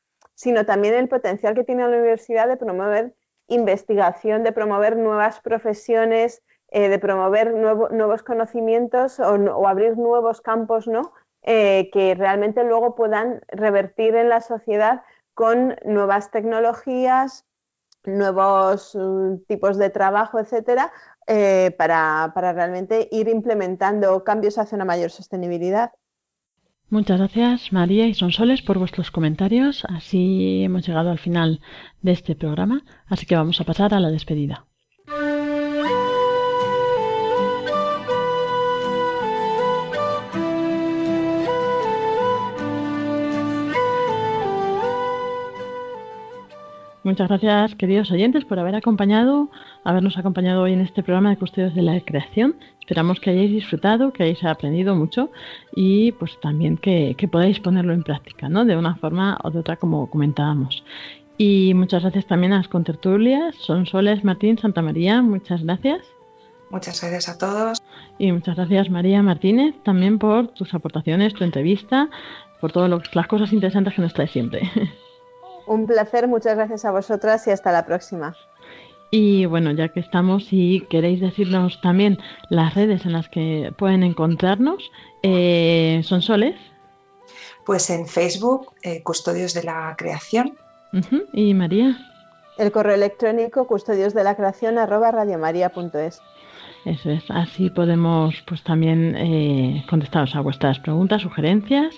sino también el potencial que tiene la universidad de promover investigación, de promover nuevas profesiones, eh, de promover nuevos conocimientos o, abrir nuevos campos, ¿no? Eh, que realmente luego puedan revertir en la sociedad con nuevas tecnologías, nuevos mm, tipos de trabajo, etcétera, eh, para, para realmente ir implementando cambios hacia una mayor sostenibilidad. Muchas gracias María y Sonsoles por vuestros comentarios. Así hemos llegado al final de este programa, así que vamos a pasar a la despedida. Muchas gracias, queridos oyentes, por haber acompañado, habernos acompañado hoy en este programa de Custodios de la Creación. Esperamos que hayáis disfrutado, que hayáis aprendido mucho y pues también que, podáis ponerlo en práctica, ¿no? De una forma o de otra, como comentábamos. Y muchas gracias también a las contertulias, Son Soles, Martín, Santa María, muchas gracias. Muchas gracias a todos. Y muchas gracias María Martínez también por tus aportaciones, tu entrevista, por todas las cosas interesantes que nos traes siempre. (laughs) Un placer, muchas gracias a vosotras y hasta la próxima. Y bueno, ya que estamos, si queréis decirnos también las redes en las que pueden encontrarnos, eh, ¿son soles? Pues en Facebook, eh, Custodios de la Creación. ¿Y María? El correo electrónico custodios de la creación arroba radiomaria.es. Eso es, así podemos pues también eh, contestaros a vuestras preguntas, sugerencias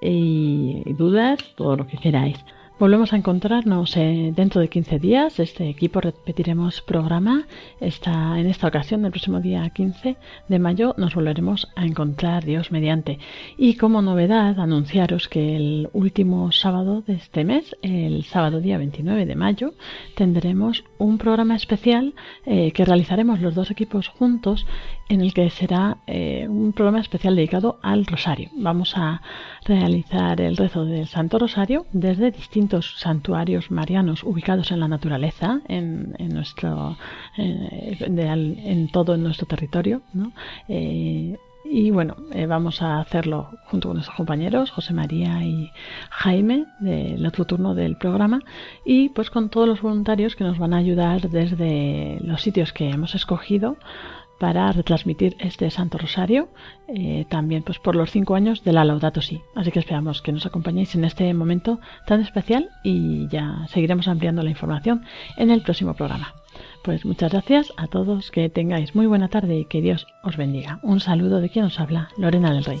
y dudas, todo lo que queráis. Volvemos a encontrarnos eh, dentro de 15 días. Este equipo repetiremos programa. Esta, en esta ocasión, el próximo día 15 de mayo, nos volveremos a encontrar, Dios mediante. Y como novedad, anunciaros que el último sábado de este mes, el sábado día 29 de mayo, tendremos un programa especial eh, que realizaremos los dos equipos juntos en el que será eh, un programa especial dedicado al rosario. Vamos a realizar el rezo del Santo Rosario desde distintos santuarios marianos ubicados en la naturaleza, en, nuestro, eh, en todo nuestro territorio. Eh, y bueno, vamos a hacerlo junto con nuestros compañeros, José María y Jaime, del otro turno del programa, y pues con todos los voluntarios que nos van a ayudar desde los sitios que hemos escogido para retransmitir este Santo Rosario, eh, también pues por los cinco años de la Laudato Si. Así que esperamos que nos acompañéis en este momento tan especial y ya seguiremos ampliando la información en el próximo programa. Pues muchas gracias a todos, que tengáis muy buena tarde y que Dios os bendiga. Un saludo de quien os habla, Lorena del Rey.